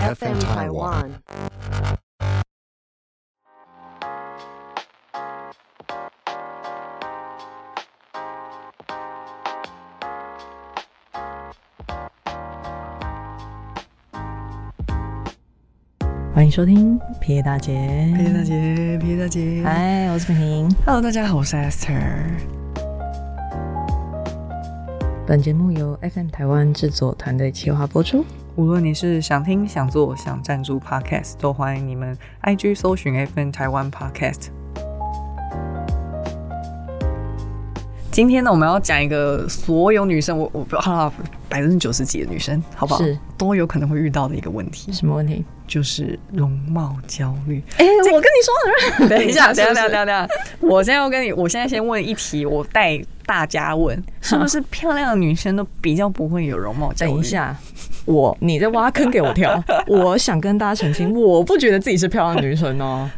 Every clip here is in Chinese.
FM Taiwan。欢迎收听皮耶大姐，皮耶大姐，皮耶大姐，嗨，我是平平。Hello，大家好，我是 Esther。本节目由 FM 台湾制作团队企划播出。无论你是想听、想做、想赞助 Podcast，都欢迎你们 IG 搜寻 FN 台湾 Podcast。今天呢，我们要讲一个所有女生，我我不好了，百分之九十几的女生，好不好？是都有可能会遇到的一个问题，什么问题？就是容貌焦虑。哎、我跟你说，等一下，等一下，等一下，等一下，我现在要跟你，我现在先问一题，我带大家问，是不是漂亮的女生都比较不会有容貌焦虑？等一，下，我你在挖坑给我跳。我想跟大家澄清，我不觉得自己是漂亮女生哦。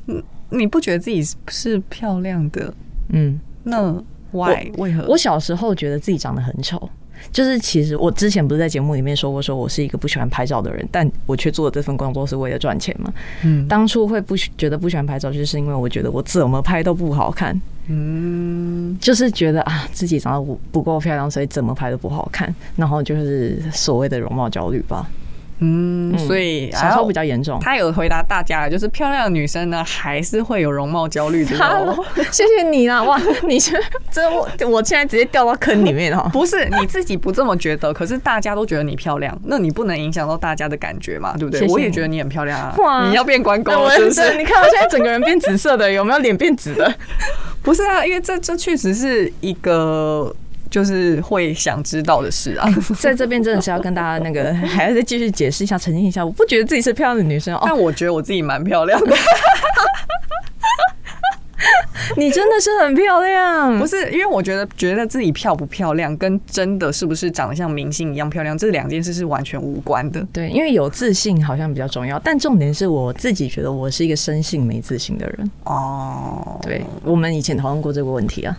你不觉得自己是漂亮的？嗯，那 why 为何？我小时候觉得自己长得很丑。就是其实我之前不是在节目里面说过，说我是一个不喜欢拍照的人，但我却做这份工作是为了赚钱嘛。嗯当初会不觉得不喜欢拍照，就是因为我觉得我怎么拍都不好看，嗯，就是觉得啊自己长得不不够漂亮，所以怎么拍都不好看，然后就是所谓的容貌焦虑吧。嗯，所以小时候比较严重。他有回答大家，就是漂亮的女生呢，还是会有容貌焦虑的哦。谢谢你啦！哇，你这这我我现在直接掉到坑里面哦。不是你自己不这么觉得，可是大家都觉得你漂亮，那你不能影响到大家的感觉嘛，对不对？我也觉得你很漂亮啊。哇你要变关公是不是？你看我现在整个人变紫色的，有没有脸变紫的？不是啊，因为这这确实是一个就是会想知道的事啊。在这边真的是要跟大家那个，还要再继续解释一下、澄清一下，我不觉得自己是漂亮的女生哦。但我觉得我自己蛮漂亮的，你真的是很漂亮，不是因为我觉得觉得自己漂不漂亮，跟真的是不是长得像明星一样漂亮，这两件事是完全无关的。对，因为有自信好像比较重要，但重点是我自己觉得我是一个生性没自信的人。哦，对，我们以前讨论过这个问题啊。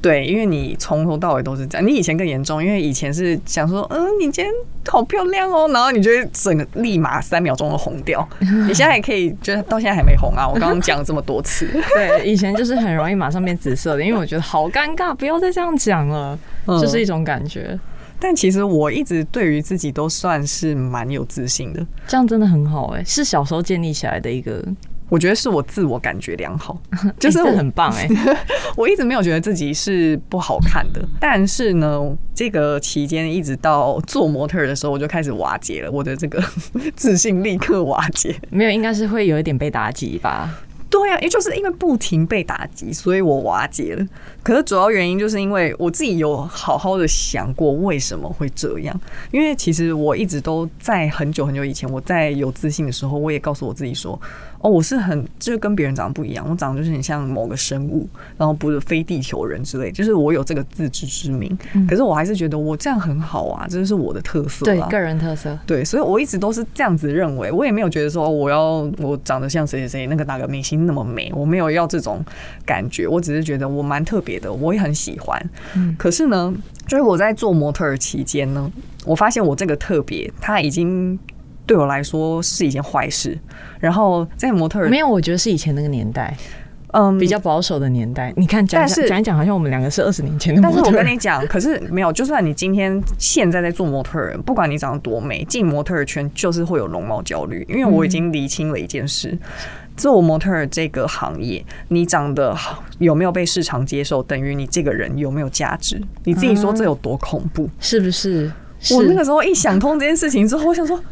对，因为你从头到尾都是这样，你以前更严重，因为以前是想说，嗯，你今天好漂亮哦，然后你就会整个立马三秒钟的红掉。你现在也可以，就是到现在还没红啊，我刚刚讲了这么多次。对，以前就是很容易马上变紫色的，因为我觉得好尴尬，不要再这样讲了，嗯就是一种感觉。但其实我一直对于自己都算是蛮有自信的，这样真的很好哎、是小时候建立起来的一个，我觉得是我自我感觉良好，就是欸我很棒哎、我一直没有觉得自己是不好看的，但是呢，这个期间一直到做模特的时候，我就开始瓦解了，我的这个 自信立刻瓦解。没有，应该是会有一点被打击吧。对啊，也就是因为不停被打击，所以我瓦解了。可是主要原因就是因为我自己有好好的想过为什么会这样。因为其实我一直都在很久很久以前，我在有自信的时候，我也告诉我自己说，哦，我是很就是跟别人长得不一样，我长得就是很像某个生物，然后不是非地球人之类，就是我有这个自知之明。可是我还是觉得我这样很好啊，这就是我的特色、啊。对，个人特色。对，所以我一直都是这样子认为，我也没有觉得说我要我长得像谁谁谁那个哪个明星那么美，我没有要这种感觉，我只是觉得我蛮特别的，我也很喜欢。嗯可是呢，就是我在做模特儿期间呢，我发现我这个特别，它已经对我来说是一件坏事。然后在模特儿没有，我觉得是以前那个年代嗯比较保守的年代。你看，讲但是讲一讲，好像我们两个是二十年前的模但是。我跟你讲，可是没有，就算你今天现在在做模特人，不管你长得多美，进模特儿圈就是会有容貌焦虑。因为我已经厘清了一件事，做模特儿这个行业，你长得好有没有被市场接受，等于你这个人有没有价值。你自己说这有多恐怖？是不是？我那个时候一想通这件事情之后，我想说，哇，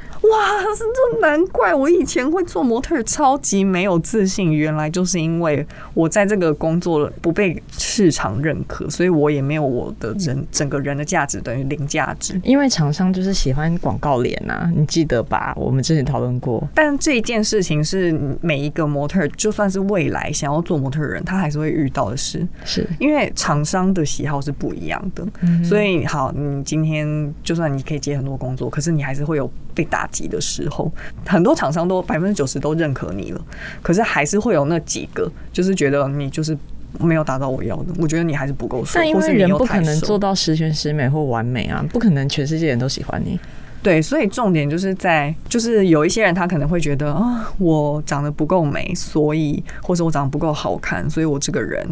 是这难怪我以前会做模特超级没有自信，原来就是因为我在这个工作不被市场认可，所以我也没有我的人整个人的价值等于零价值。因为厂商就是喜欢广告脸呐，你记得吧？我们之前讨论过。但这一件事情是每一个模特，就算是未来想要做模特的人，他还是会遇到的事，是，因为厂商的喜好是不一样的。所以好，你今天就算你可以接很多工作，可是你还是会有被打击的时候。很多厂商都百分之九十都认可你了，可是还是会有那几个，就是觉得你就是没有达到我要的。我觉得你还是不够瘦，但因为人不可能做到十全十美或完美啊，不可能全世界人都喜欢你。对，所以重点就是在，就是有一些人他可能会觉得啊，我长得不够美，所以或者我长得不够好看，所以我这个人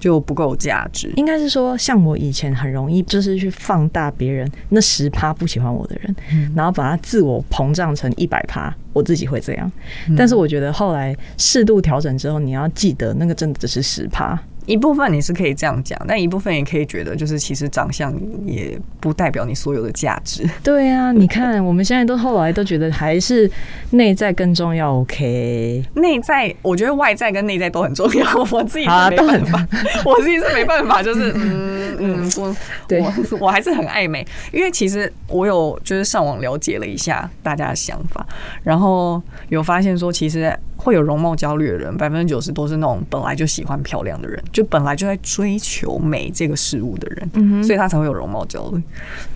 就不够有价值。应该是说，像我以前很容易就是去放大别人那十趴不喜欢我的人，然后把它自我膨胀成一百趴，我自己会这样。但是我觉得后来适度调整之后，你要记得那个真的只是十趴。一部分你是可以这样讲，但一部分也可以觉得，就是其实长相也不代表你所有的价值。对啊，你看我们现在都后来都觉得还是内在更重要。OK，内在我觉得外在跟内在都很重要。我自己是没办法，我自己是没办法，就是嗯嗯，我对我我还是很爱美，因为其实我有就是上网了解了一下大家的想法，然后有发现说其实。会有容貌焦虑的人，百分之九十都是那种本来就喜欢漂亮的人，就本来就在追求美这个事物的人，所以他才会有容貌焦虑。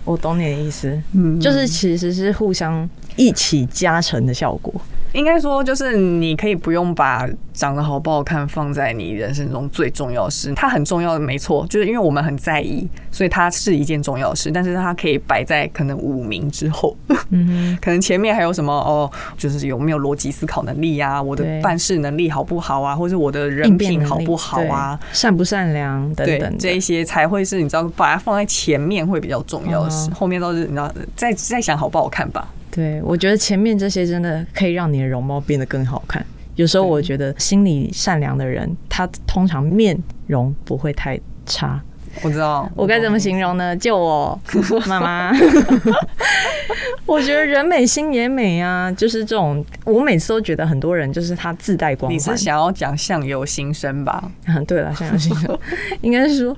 我懂你的意思，嗯，就是其实是互相一起加成的效果。应该说，就是你可以不用把长得好不好看放在你人生中最重要的事，它很重要的没错，就是因为我们很在意，所以它是一件重要的事。但是它可以摆在可能五名之后，嗯，可能前面还有什么哦，就是有没有逻辑思考能力呀，我的办事能力好不好啊，或者我的人品好不好啊，善不善良等等，这一些才会是你知道把它放在前面会比较重要的事，后面都是你知道再再想好不好看吧。对，我觉得前面这些真的可以让你的容貌变得更好看。有时候我觉得心里善良的人，他通常面容不会太差。我知道，我该怎么形容呢？就我，妈妈！我觉得人美心也美啊，就是这种。我每次都觉得很多人就是他自带光环。你是想要讲相由心生吧？嗯，对了，相由心生，应该是说。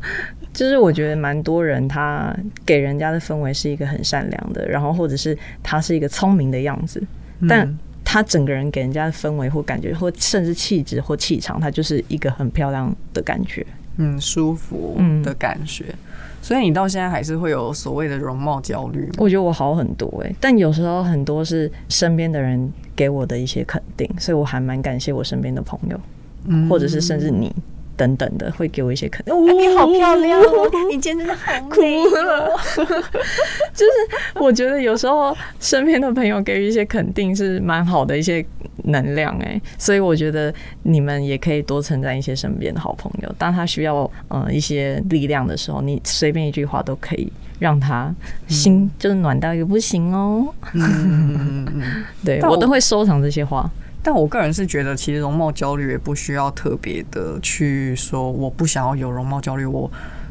就是我觉得蛮多人他给人家的氛围是一个很善良的，然后或者是他是一个聪明的样子，但他整个人给人家的氛围或感觉或甚至气质或气场，他就是一个很漂亮的感觉，嗯，舒服的感觉。所以你到现在还是会有所谓的容貌焦虑？我觉得我好很多哎，但有时候很多是身边的人给我的一些肯定，所以我还蛮感谢我身边的朋友，或者是甚至你。等等的会给我一些肯定，你好漂亮，你简直是好美了。就是我觉得有时候身边的朋友给予一些肯定是蛮好的一些能量哎，所以我觉得你们也可以多称赞一些身边的好朋友。当他需要呃一些力量的时候，你随便一句话都可以让他心就是暖到一个不行哦。对我都会收藏这些话。但我个人是觉得，其实容貌焦虑也不需要特别的去说，我不想要有容貌焦虑，我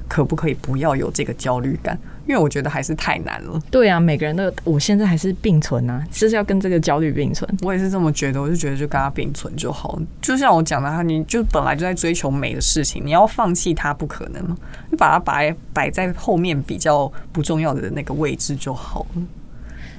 可不可以不要有这个焦虑感？因为我觉得还是太难了。对啊，每个人都，我现在还是并存啊，就是要跟这个焦虑并存。我也是这么觉得，我就觉得就跟他并存就好。就像我讲的，他你就本来就在追求美的事情，你要放弃它不可能吗？你把它摆摆在后面比较不重要的那个位置就好了。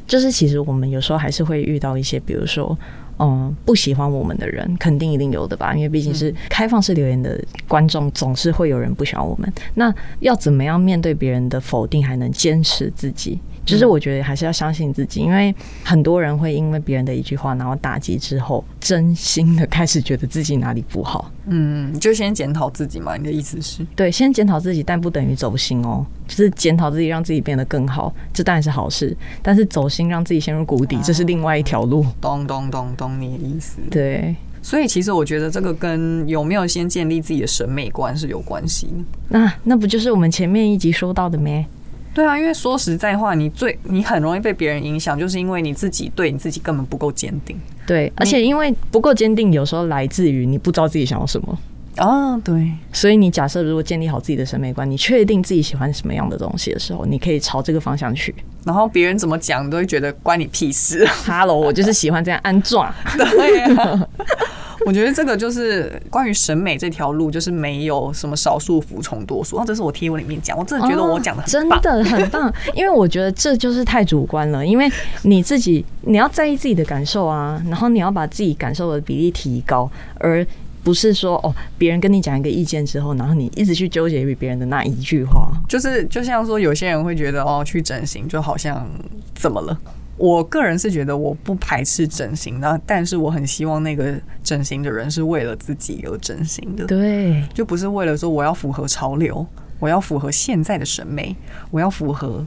就是其实我们有时候还是会遇到一些，比如说。嗯，不喜欢我们的人肯定一定有的吧，因为毕竟是开放式留言的观众，总是会有人不喜欢我们。那要怎么样面对别人的否定，还能坚持自己？就是我觉得还是要相信自己，因为很多人会因为别人的一句话，然后打击之后，真心的开始觉得自己哪里不好。嗯，就先检讨自己嘛。你的意思是？对，先检讨自己，但不等于走心哦。就是检讨自己，让自己变得更好，这当然是好事。但是走心，让自己陷入谷底，这是另外一条路。咚咚咚咚，你的意思？对。所以其实我觉得这个跟有没有先建立自己的审美观是有关系。那那不就是我们前面一集说到的咩？对啊，因为说实在话，你最你很容易被别人影响，就是因为你自己对你自己根本不够坚定。对，而且因为不够坚定，有时候来自于你不知道自己想要什么。啊，对。所以你假设如果建立好自己的审美观，你确定自己喜欢什么样的东西的时候，你可以朝这个方向去。然后别人怎么讲，都会觉得关你屁事。Hello，我就是喜欢这样安装。对。我觉得这个就是关于审美这条路，就是没有什么少数服从多数。哦，这是我贴文里面讲，我真的觉得我讲的真的很棒，因为我觉得这就是太主观了。因为你自己你要在意自己的感受啊，然后你要把自己感受的比例提高，而不是说哦，别人跟你讲一个意见之后，然后你一直去纠结于别人的那一句话。就是就像说，有些人会觉得哦，去整形就好像怎么了？我个人是觉得我不排斥整形的，但是我很希望那个整形的人是为了自己而整形的，对，就不是为了说我要符合潮流，我要符合现在的审美，我要符合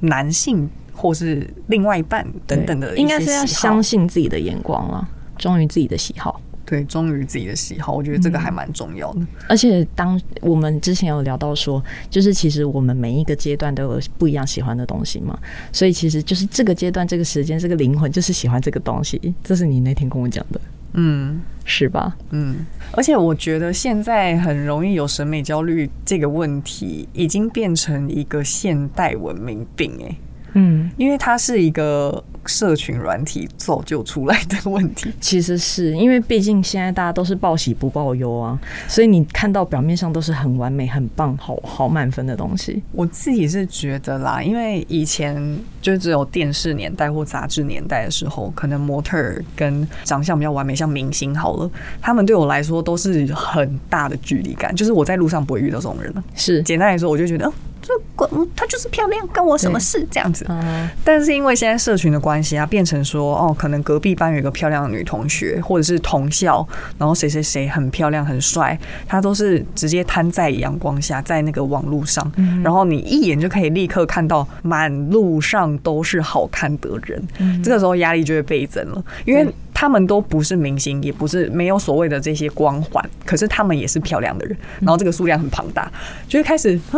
男性或是另外一半等等的应该是要相信自己的眼光啊，忠于自己的喜好。对忠于自己的喜好，我觉得这个还蛮重要的。而且，当我们之前有聊到说，就是其实我们每一个阶段都有不一样喜欢的东西嘛，所以其实就是这个阶段、这个时间、这个灵魂就是喜欢这个东西。这是你那天跟我讲的，嗯是吧？嗯，而且我觉得现在很容易有审美焦虑这个问题，已经变成一个现代文明病哎、嗯，因为它是一个社群软体造就出来的问题。其实是因为毕竟现在大家都是报喜不报忧啊，所以你看到表面上都是很完美、很棒、好好满分的东西。我自己是觉得啦，因为以前就只有电视年代或杂志年代的时候，可能模特儿跟长相比较完美，像明星好了，他们对我来说都是很大的距离感，就是我在路上不会遇到这种人了。是，简单来说，我就觉得，哦，这个嗯她就是漂亮，关我什么事？这样子。嗯，但是因为现在社群的关系啊，变成说哦，可能隔壁班有一个漂亮的女同学，或者是同校，然后谁谁谁很漂亮很帅，他都是直接摊在阳光下，在那个网络上，然后你一眼就可以立刻看到满路上都是好看的人，这个时候压力就会倍增了，因为对。他们都不是明星，也不是没有所谓的这些光环，可是他们也是漂亮的人，然后这个数量很庞大，就会开始啊，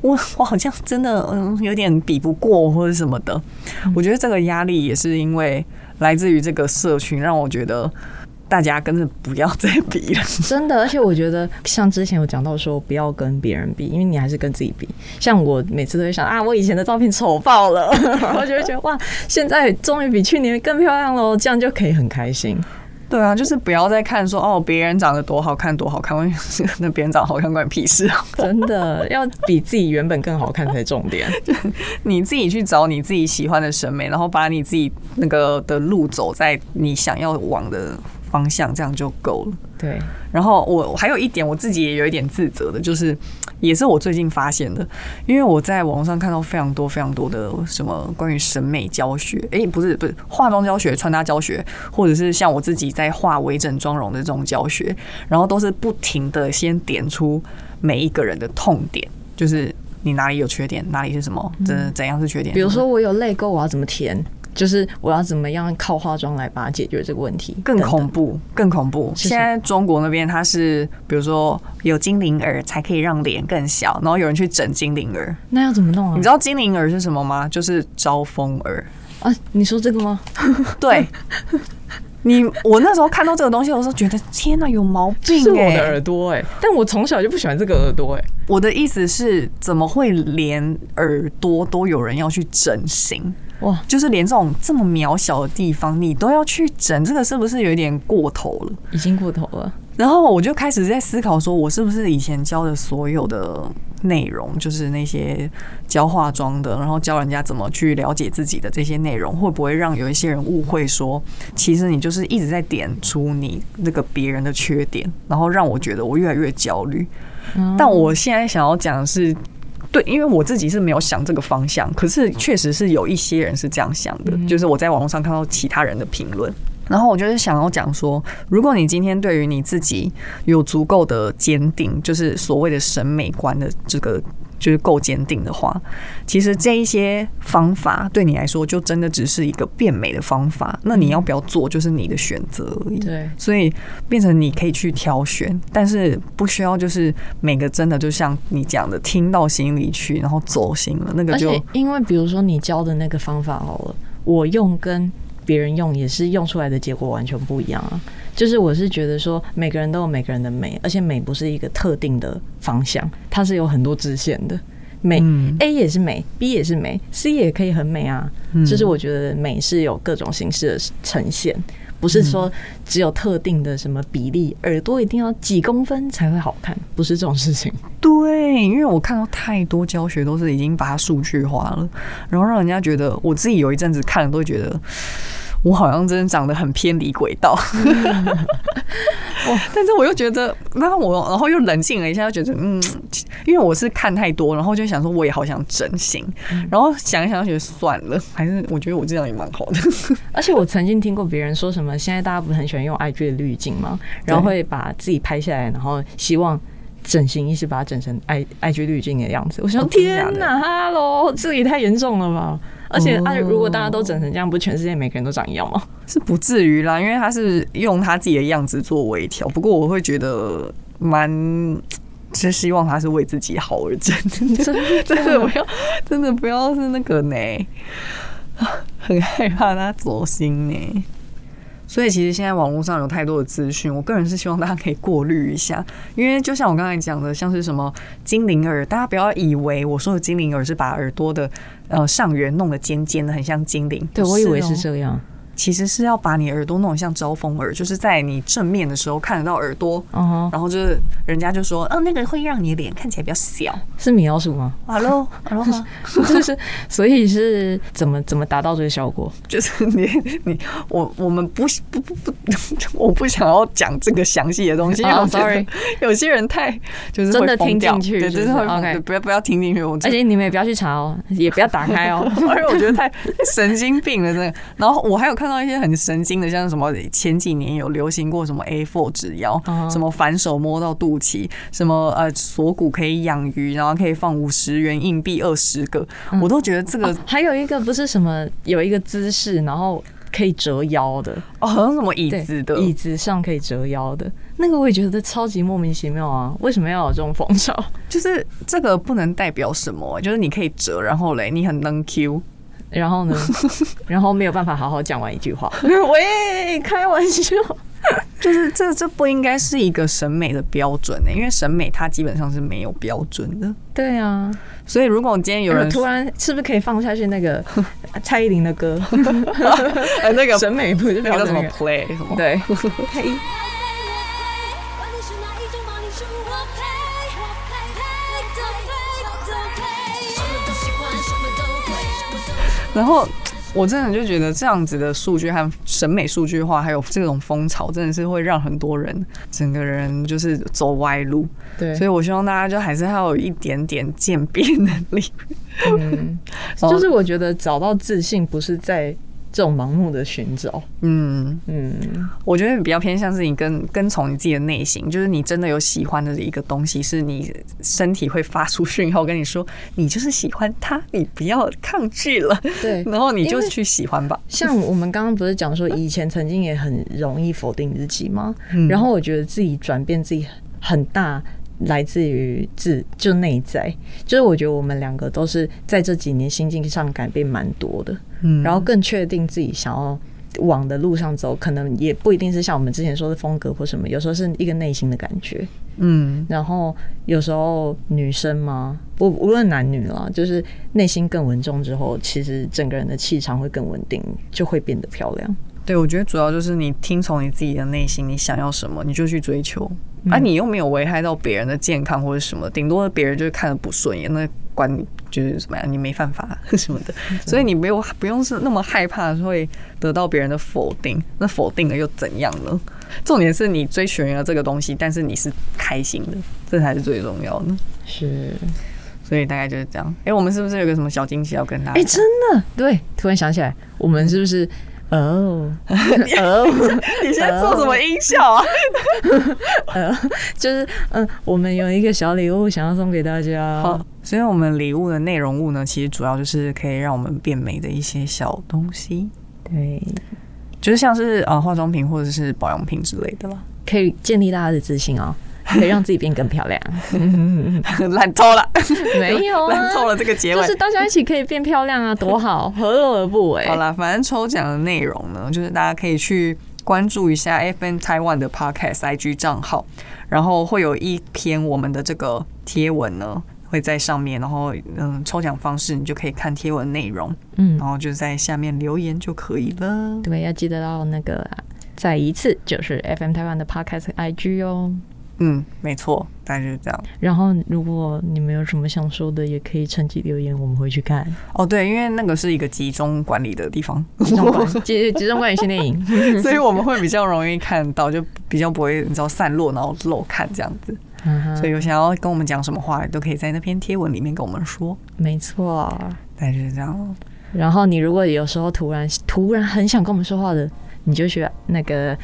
我我好像真的嗯有点比不过或者什么的。我觉得这个压力也是因为来自于这个社群，让我觉得大家跟着不要再比了。真的，而且我觉得像之前有讲到说，不要跟别人比，因为你还是跟自己比。像我每次都会想啊，我以前的照片丑爆了，然后就会觉得哇，现在终于比去年更漂亮喽，这样就可以很开心。对啊，就是不要再看说哦别人长得多好看多好看，那别人长得好看关你屁事啊！真的要比自己原本更好看才重点。你自己去找你自己喜欢的审美，然后把你自己那个的路走在你想要往的方向，这样就够了。对，然后我我还有一点我自己也有一点自责的，就是也是我最近发现的，因为我在网络上看到非常多非常多的什么关于审美教学，诶，不是不是化妆教学、穿搭教学，或者是像我自己在画微整妆容的这种教学，然后都是不停的先点出每一个人的痛点，就是你哪里有缺点，哪里是什么，怎怎样是缺点，比如说我有泪沟，我要怎么填？就是我要怎么样靠化妆来把它解决这个问题？更恐怖，更恐怖。现在中国那边它是，比如说有精灵耳才可以让脸更小，然后有人去整精灵耳。那要怎么弄啊？你知道精灵耳是什么吗？就是招风耳。啊？你说这个吗？对，你我那时候看到这个东西，我说觉得天哪，有毛病是我哎、的耳朵哎、但我从小就不喜欢这个耳朵哎、我的意思是，怎么会连耳朵都有人要去整形？哇，就是连这种这么渺小的地方，你都要去整，这个是不是有一点过头了？已经过头了。然后我就开始在思考，说我是不是以前教的所有的内容，就是那些教化妆的，然后教人家怎么去了解自己的这些内容，会不会让有一些人误会说，其实你就是一直在点出你那个别人的缺点，然后让我觉得我越来越焦虑。嗯但我现在想要讲的是。对，因为我自己是没有想这个方向，可是确实是有一些人是这样想的，就是我在网络上看到其他人的评论，然后我就是想要讲说，如果你今天对于你自己有足够的坚定，就是所谓的审美观的这个。就是够坚定的话，其实这一些方法对你来说就真的只是一个变美的方法。那你要不要做，就是你的选择而已。对所以变成你可以去挑选，但是不需要就是每个真的就像你讲的，听到心里去，然后走心了，那个就因为比如说你教的那个方法好了，我用跟别人用也是用出来的结果完全不一样啊。就是我是觉得说每个人都有每个人的美，而且美不是一个特定的方向，它是有很多支线的。美、嗯 A 也是美，B 也是美，C 也可以很美啊。嗯就是我觉得美是有各种形式的呈现，不是说只有特定的什么比例，耳朵一定要几公分才会好看，不是这种事情。对，因为我看到太多教学都是已经把它数据化了，然后让人家觉得，我自己有一阵子看了都会觉得。我好像真的长得很偏离轨道，但是我又觉得，然后我然后又冷静了一下，又觉得嗯，因为我是看太多，然后就想说我也好想整形，然后想一想就觉得算了，还是我觉得我这样也蛮好的。而且我曾经听过别人说什么，现在大家不是很喜欢用 IG 的滤镜吗？然后会把自己拍下来，然后希望整形医师把它整成 i i g 滤镜的样子。我想天哪哈喽，这也太严重了吧！而且哦啊，如果大家都整成这样，不全世界每个人都长一样吗？是不至于啦，因为他是用他自己的样子做微调。不过我会觉得蛮，是希望他是为自己好而整，真的 真的不要，真的不要是那个呢，很害怕他走心呢。所以其实现在网络上有太多的资讯，我个人是希望大家可以过滤一下，因为就像我刚才讲的，像是什么精灵耳，大家不要以为我说的精灵耳是把耳朵的呃上缘弄得尖尖的，很像精灵。对，我以为哦是这样。其实是要把你耳朵弄得像招风耳，就是在你正面的时候看得到耳朵，然后就是人家就说，哦，那个会让你脸看起来比较小。是米老鼠吗？Hello，Hello 吗？就是，所以是怎么怎么达到这个效果？就是你你我我们不不不不，我不想要讲这个详细的东西，因为哦我觉得 sorry 有些人太就是真的听进去对，是不要不要听进去，我而且你们也不要去查哦，也不要打开哦。而且我觉得太神经病了，真的。然后我还有看到一些很神经的，像什么前几年有流行过什么 A4 纸腰嗯什么反手摸到肚脐，什么呃锁骨可以养鱼，然后可以放五十元硬币二十个，我都觉得这个哦还有一个不是什么有一个姿势，然后可以折腰的，哦好像什么椅子的，椅子上可以折腰的。那个，我也觉得超级莫名其妙啊！为什么要有这种风潮？就是这个不能代表什么，就是你可以折，然后嘞你很能 Q，然后呢，然后没有办法好好讲完一句话。喂，开玩笑。就是这这不应该是一个审美的标准呢、因为审美它基本上是没有标准的。对啊，所以如果今天有人突然是不是可以放下去那个蔡依林的歌？呃那个审美不是那个叫什么 play 什么对，然后我真的就觉得这样子的数据和审美数据化，还有这种风潮，真的是会让很多人整个人就是走歪路。对，所以我希望大家就还是要有一点点鉴别能力。嗯，就是我觉得找到自信不是在这种盲目的寻找，嗯，嗯，我觉得比较偏向是你跟跟从你自己的内心，就是你真的有喜欢的一个东西，是你身体会发出讯号跟你说，你就是喜欢它，你不要抗拒了，对。然后你就去喜欢吧。像我们刚刚不是讲说，以前曾经也很容易否定自己吗？嗯然后我觉得自己转变自己很大，来自于自就内在，就是我觉得我们两个都是在这几年心境上改变蛮多的，嗯然后更确定自己想要往的路上走，可能也不一定是像我们之前说的风格或什么，有时候是一个内心的感觉。嗯然后有时候女生嘛，不无论男女啦，就是内心更稳重之后，其实整个人的气场会更稳定，就会变得漂亮。对，我觉得主要就是你听从你自己的内心，你想要什么你就去追求，啊，你又没有危害到别人的健康或者什么，顶多别人就是看的不顺眼，那管你就是怎么样，你没犯法 什么的，所以你没有不用是那么害怕会得到别人的否定，那否定了又怎样呢？重点是你追寻了这个东西，但是你是开心的，这才是最重要的。是，所以大概就是这样。哎、我们是不是有个什么小惊喜要跟大家哎、讲？真的，对，突然想起来，我们是不是？哦，哦，你现在做什么音效啊？呃，就是嗯，我们有一个小礼物想要送给大家。好，所以我们礼物的内容物呢，其实主要就是可以让我们变美的一些小东西，对，就是像是呃化妆品或者是保养品之类的啦。可以建立大家的自信哦，可以让自己变更漂亮。烂透了，没有啊烂，透了这个结尾。就是大家一起可以变漂亮啊，多好，何乐而不为？好啦，反正抽奖的内容呢，就是大家可以去关注一下 FN Taiwan 的 Podcast IG 账号，然后会有一篇我们的这个贴文呢。会在上面，然后嗯，抽奖方式你就可以看贴文内容，嗯然，后就在下面留言就可以了。对，要记得到那个再一次就是 FM 台湾的 Podcast IG 哦。嗯，没错，大概就是这样。然后，如果你们有什么想说的，也可以趁机留言，我们会去看。哦，对，因为那个是一个集中管理的地方，集中管 集集中管理训练营，所以我们会比较容易看到，就比较不会你知道散落，然后漏看这样子。嗯所以有想要跟我们讲什么话，都可以在那篇贴文里面跟我们说。没错。大概就是这样。然后你如果有时候突然突然很想跟我们说话的，你就去那个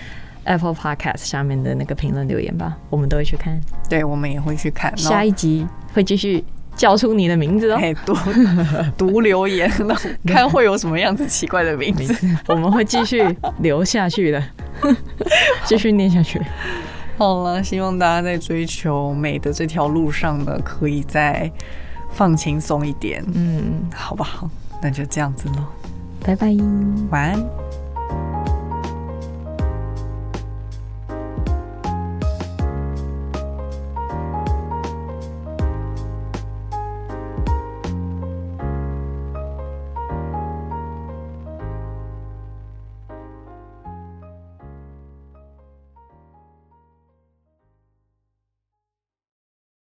Apple Podcast 下面的那个评论留言吧，我们都会去看。对，我们也会去看。下一集会继续叫出你的名字哦。哎，读 读留言，那看会有什么样子奇怪的名字。我们会继续留下去的，继续念下去。好了，希望大家在追求美的这条路上呢，可以再放轻松一点，嗯，好不好？那就这样子喽，拜拜。晚安。